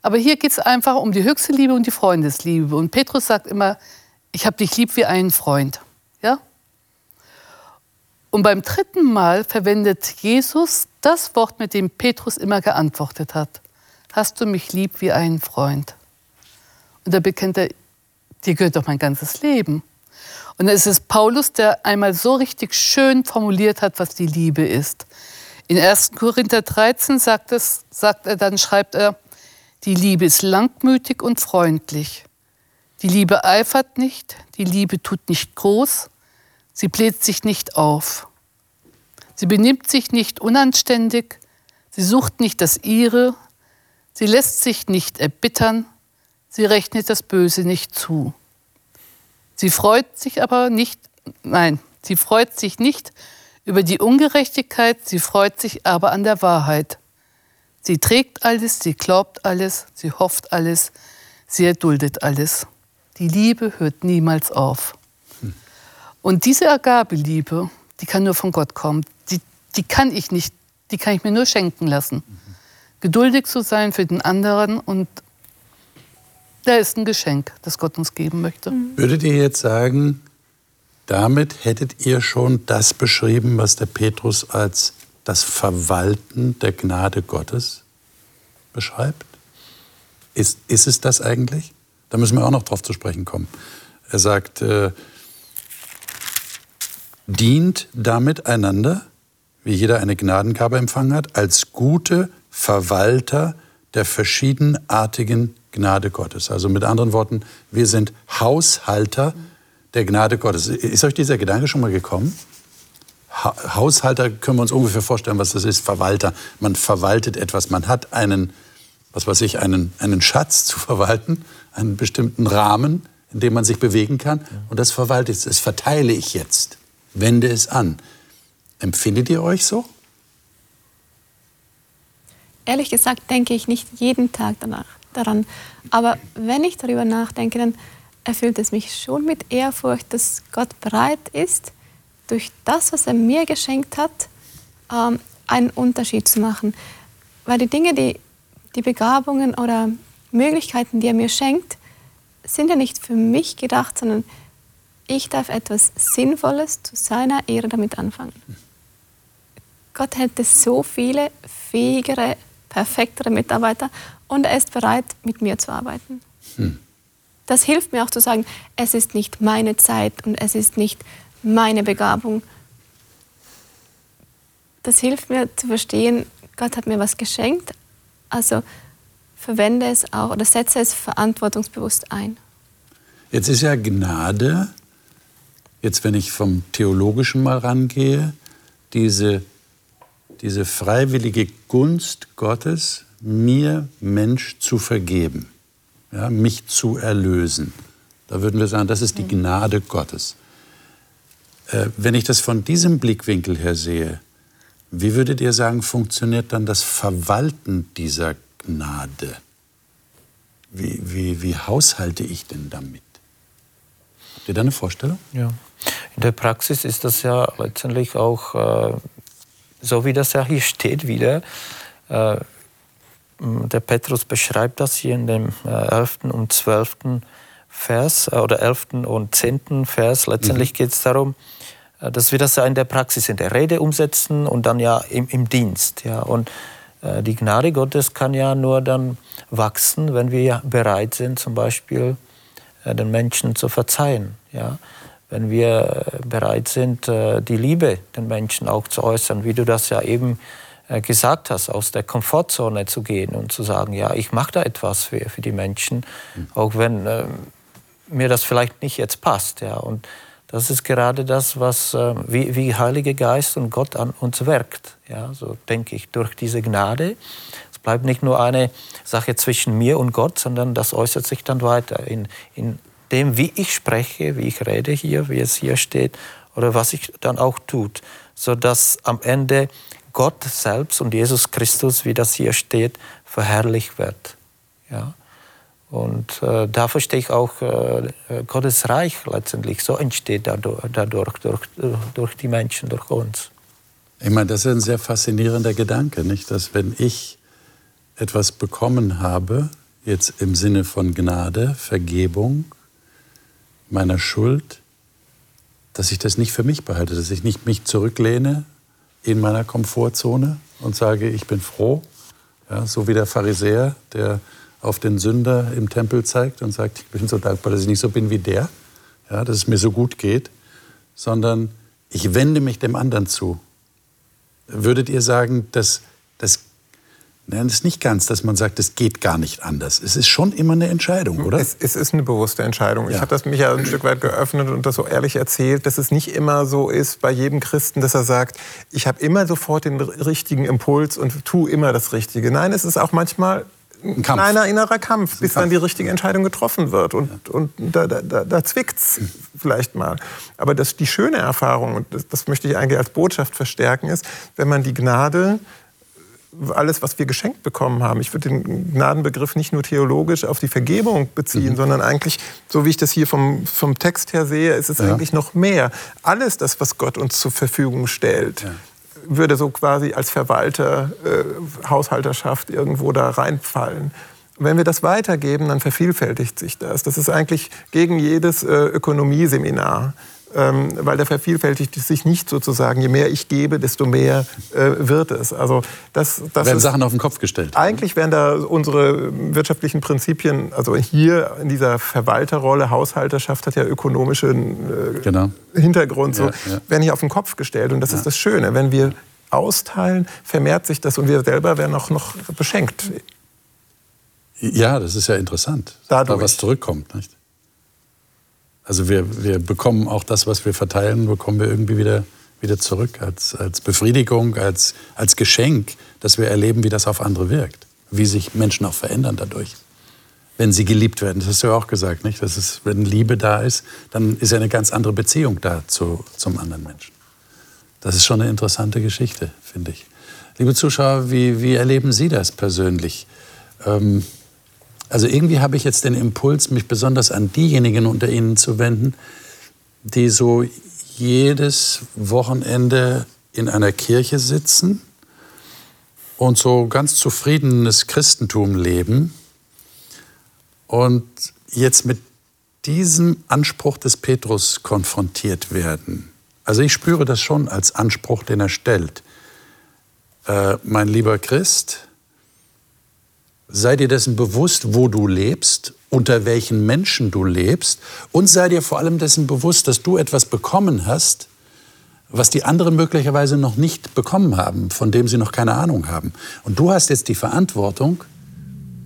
[SPEAKER 6] Aber hier geht es einfach um die höchste Liebe und die Freundesliebe. Und Petrus sagt immer, ich habe dich lieb wie einen Freund. Ja? Und beim dritten Mal verwendet Jesus das Wort, mit dem Petrus immer geantwortet hat. Hast du mich lieb wie einen Freund? Und da bekennt er, dir gehört doch mein ganzes Leben. Und es ist Paulus, der einmal so richtig schön formuliert hat, was die Liebe ist. In 1. Korinther 13 sagt, es, sagt er, dann schreibt er, die Liebe ist langmütig und freundlich. Die Liebe eifert nicht, die Liebe tut nicht groß, sie bläht sich nicht auf. Sie benimmt sich nicht unanständig, sie sucht nicht das ihre, sie lässt sich nicht erbittern, sie rechnet das Böse nicht zu. Sie freut sich aber nicht, nein, sie freut sich nicht über die Ungerechtigkeit, sie freut sich aber an der Wahrheit. Sie trägt alles, sie glaubt alles, sie hofft alles, sie erduldet alles. Die Liebe hört niemals auf. Und diese Agabeliebe, die kann nur von Gott kommen. Die, die kann ich nicht, die kann ich mir nur schenken lassen. Geduldig zu sein für den anderen und da ist ein Geschenk, das Gott uns geben möchte.
[SPEAKER 2] Würdet ihr jetzt sagen, damit hättet ihr schon das beschrieben, was der Petrus als das Verwalten der Gnade Gottes beschreibt? Ist, ist es das eigentlich? Da müssen wir auch noch drauf zu sprechen kommen. Er sagt, äh, dient damit einander, wie jeder eine Gnadengabe empfangen hat, als gute Verwalter der verschiedenartigen Gnade Gottes. Also mit anderen Worten, wir sind Haushalter der Gnade Gottes. Ist euch dieser Gedanke schon mal gekommen? Ha Haushalter können wir uns ungefähr vorstellen, was das ist. Verwalter. Man verwaltet etwas. Man hat einen, was weiß ich, einen, einen Schatz zu verwalten, einen bestimmten Rahmen, in dem man sich bewegen kann. Und das verwalte ich, das verteile ich jetzt, wende es an. Empfindet ihr euch so?
[SPEAKER 3] Ehrlich gesagt denke ich nicht jeden Tag danach, daran. Aber wenn ich darüber nachdenke, dann erfüllt es mich schon mit Ehrfurcht, dass Gott bereit ist, durch das, was er mir geschenkt hat, ähm, einen Unterschied zu machen. Weil die Dinge, die, die Begabungen oder Möglichkeiten, die er mir schenkt, sind ja nicht für mich gedacht, sondern ich darf etwas Sinnvolles zu seiner Ehre damit anfangen. Gott hätte so viele fähigere, perfektere Mitarbeiter und er ist bereit, mit mir zu arbeiten. Hm. Das hilft mir auch zu sagen, es ist nicht meine Zeit und es ist nicht meine Begabung. Das hilft mir zu verstehen, Gott hat mir was geschenkt, also verwende es auch oder setze es verantwortungsbewusst ein.
[SPEAKER 2] Jetzt ist ja Gnade, jetzt wenn ich vom Theologischen mal rangehe, diese, diese freiwillige Gunst Gottes, mir Mensch zu vergeben, ja, mich zu erlösen. Da würden wir sagen, das ist die Gnade Gottes. Äh, wenn ich das von diesem Blickwinkel her sehe, wie würdet ihr sagen, funktioniert dann das Verwalten dieser Gnade? Wie, wie, wie haushalte ich denn damit? Habt ihr da eine Vorstellung?
[SPEAKER 5] Ja. In der Praxis ist das ja letztendlich auch äh, so, wie das ja hier steht wieder. Äh, der Petrus beschreibt das hier in dem äh, 11. und 12. Vers äh, oder 11. und 10. Vers. Letztendlich mhm. geht es darum, äh, dass wir das ja in der Praxis, in der Rede umsetzen und dann ja im, im Dienst. Ja. Und äh, die Gnade Gottes kann ja nur dann wachsen, wenn wir bereit sind, zum Beispiel äh, den Menschen zu verzeihen. Ja. Wenn wir bereit sind, die Liebe den Menschen auch zu äußern, wie du das ja eben gesagt hast, aus der Komfortzone zu gehen und zu sagen, ja, ich mache da etwas für, für die Menschen, mhm. auch wenn äh, mir das vielleicht nicht jetzt passt. Ja. Und das ist gerade das, was äh, wie, wie Heilige Geist und Gott an uns wirkt. Ja, so denke ich, durch diese Gnade. Es bleibt nicht nur eine Sache zwischen mir und Gott, sondern das äußert sich dann weiter in, in dem, wie ich spreche, wie ich rede hier, wie es hier steht oder was ich dann auch tut, sodass am Ende Gott selbst und Jesus Christus, wie das hier steht, verherrlicht wird. Ja? Und äh, da verstehe ich auch äh, Gottes Reich letztendlich. So entsteht dadurch, dadurch durch, durch die Menschen, durch uns.
[SPEAKER 2] Ich meine, das ist ein sehr faszinierender Gedanke, nicht? Dass wenn ich etwas bekommen habe, jetzt im Sinne von Gnade, Vergebung meiner Schuld, dass ich das nicht für mich behalte, dass ich nicht mich zurücklehne in meiner Komfortzone und sage, ich bin froh, ja, so wie der Pharisäer, der auf den Sünder im Tempel zeigt und sagt, ich bin so dankbar, dass ich nicht so bin wie der, ja, dass es mir so gut geht, sondern ich wende mich dem anderen zu. Würdet ihr sagen, dass das Nein, das ist nicht ganz, dass man sagt, es geht gar nicht anders. Es ist schon immer eine Entscheidung, oder?
[SPEAKER 4] Es, es ist eine bewusste Entscheidung. Ja. Ich habe das mich ja ein Stück weit geöffnet und das so ehrlich erzählt, dass es nicht immer so ist bei jedem Christen, dass er sagt, ich habe immer sofort den richtigen Impuls und tue immer das Richtige. Nein, es ist auch manchmal ein, ein kleiner innerer Kampf, bis Kampf. dann die richtige Entscheidung getroffen wird. Und, ja. und da, da, da zwickt es mhm. vielleicht mal. Aber das, die schöne Erfahrung, und das, das möchte ich eigentlich als Botschaft verstärken, ist, wenn man die Gnade alles, was wir geschenkt bekommen haben. Ich würde den Gnadenbegriff nicht nur theologisch auf die Vergebung beziehen, mhm. sondern eigentlich, so wie ich das hier vom, vom Text her sehe, ist es ja. eigentlich noch mehr. Alles das, was Gott uns zur Verfügung stellt, ja. würde so quasi als Verwalter, äh, Haushalterschaft irgendwo da reinfallen. Wenn wir das weitergeben, dann vervielfältigt sich das. Das ist eigentlich gegen jedes äh, Ökonomieseminar ähm, weil der vervielfältigt sich nicht sozusagen. Je mehr ich gebe, desto mehr äh, wird es.
[SPEAKER 2] Also das, das werden ist, Sachen auf den Kopf gestellt.
[SPEAKER 4] Eigentlich werden da unsere wirtschaftlichen Prinzipien, also hier in dieser Verwalterrolle, Haushalterschaft hat ja ökonomischen äh, genau. Hintergrund, so, ja, ja. werden hier auf den Kopf gestellt. Und das ja. ist das Schöne. Wenn wir austeilen, vermehrt sich das und wir selber werden auch noch beschenkt.
[SPEAKER 2] Ja, das ist ja interessant, dass da was zurückkommt. Nicht? Also wir, wir bekommen auch das, was wir verteilen, bekommen wir irgendwie wieder, wieder zurück als, als Befriedigung, als, als Geschenk, dass wir erleben, wie das auf andere wirkt, wie sich Menschen auch verändern dadurch. Wenn sie geliebt werden, das hast du ja auch gesagt, nicht? Das ist, wenn Liebe da ist, dann ist ja eine ganz andere Beziehung da zu, zum anderen Menschen. Das ist schon eine interessante Geschichte, finde ich. Liebe Zuschauer, wie, wie erleben Sie das persönlich? Ähm, also irgendwie habe ich jetzt den Impuls, mich besonders an diejenigen unter Ihnen zu wenden, die so jedes Wochenende in einer Kirche sitzen und so ganz zufriedenes Christentum leben und jetzt mit diesem Anspruch des Petrus konfrontiert werden. Also ich spüre das schon als Anspruch, den er stellt. Äh, mein lieber Christ, Sei dir dessen bewusst, wo du lebst, unter welchen Menschen du lebst und sei dir vor allem dessen bewusst, dass du etwas bekommen hast, was die anderen möglicherweise noch nicht bekommen haben, von dem sie noch keine Ahnung haben. Und du hast jetzt die Verantwortung,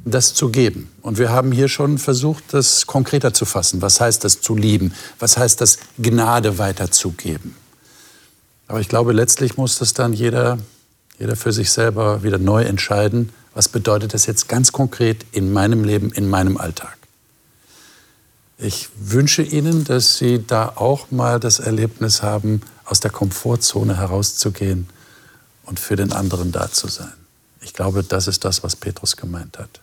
[SPEAKER 2] das zu geben. Und wir haben hier schon versucht, das konkreter zu fassen. Was heißt das zu lieben? Was heißt das Gnade weiterzugeben? Aber ich glaube, letztlich muss das dann jeder, jeder für sich selber wieder neu entscheiden, was bedeutet das jetzt ganz konkret in meinem Leben, in meinem Alltag? Ich wünsche Ihnen, dass Sie da auch mal das Erlebnis haben, aus der Komfortzone herauszugehen und für den anderen da zu sein. Ich glaube, das ist das, was Petrus gemeint hat.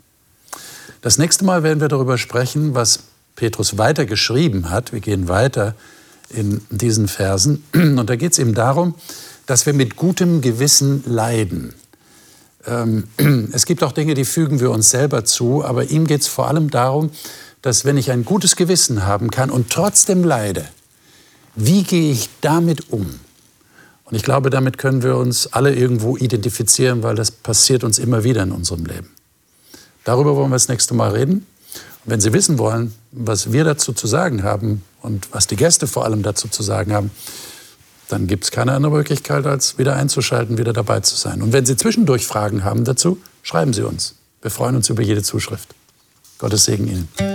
[SPEAKER 2] Das nächste Mal werden wir darüber sprechen, was Petrus weiter geschrieben hat. Wir gehen weiter in diesen Versen. Und da geht es eben darum, dass wir mit gutem Gewissen leiden. Ähm, [clears throat] es gibt auch Dinge, die fügen wir uns selber zu, aber ihm geht es vor allem darum, dass wenn ich ein gutes Gewissen haben kann und trotzdem leide, wie gehe ich damit um? Und ich glaube, damit können wir uns alle irgendwo identifizieren, weil das passiert uns immer wieder in unserem Leben. Darüber wollen wir das nächste Mal reden. Und wenn Sie wissen wollen, was wir dazu zu sagen haben und was die Gäste vor allem dazu zu sagen haben, dann gibt es keine andere Möglichkeit, als wieder einzuschalten, wieder dabei zu sein. Und wenn Sie zwischendurch Fragen haben dazu, schreiben Sie uns. Wir freuen uns über jede Zuschrift. Gottes Segen Ihnen.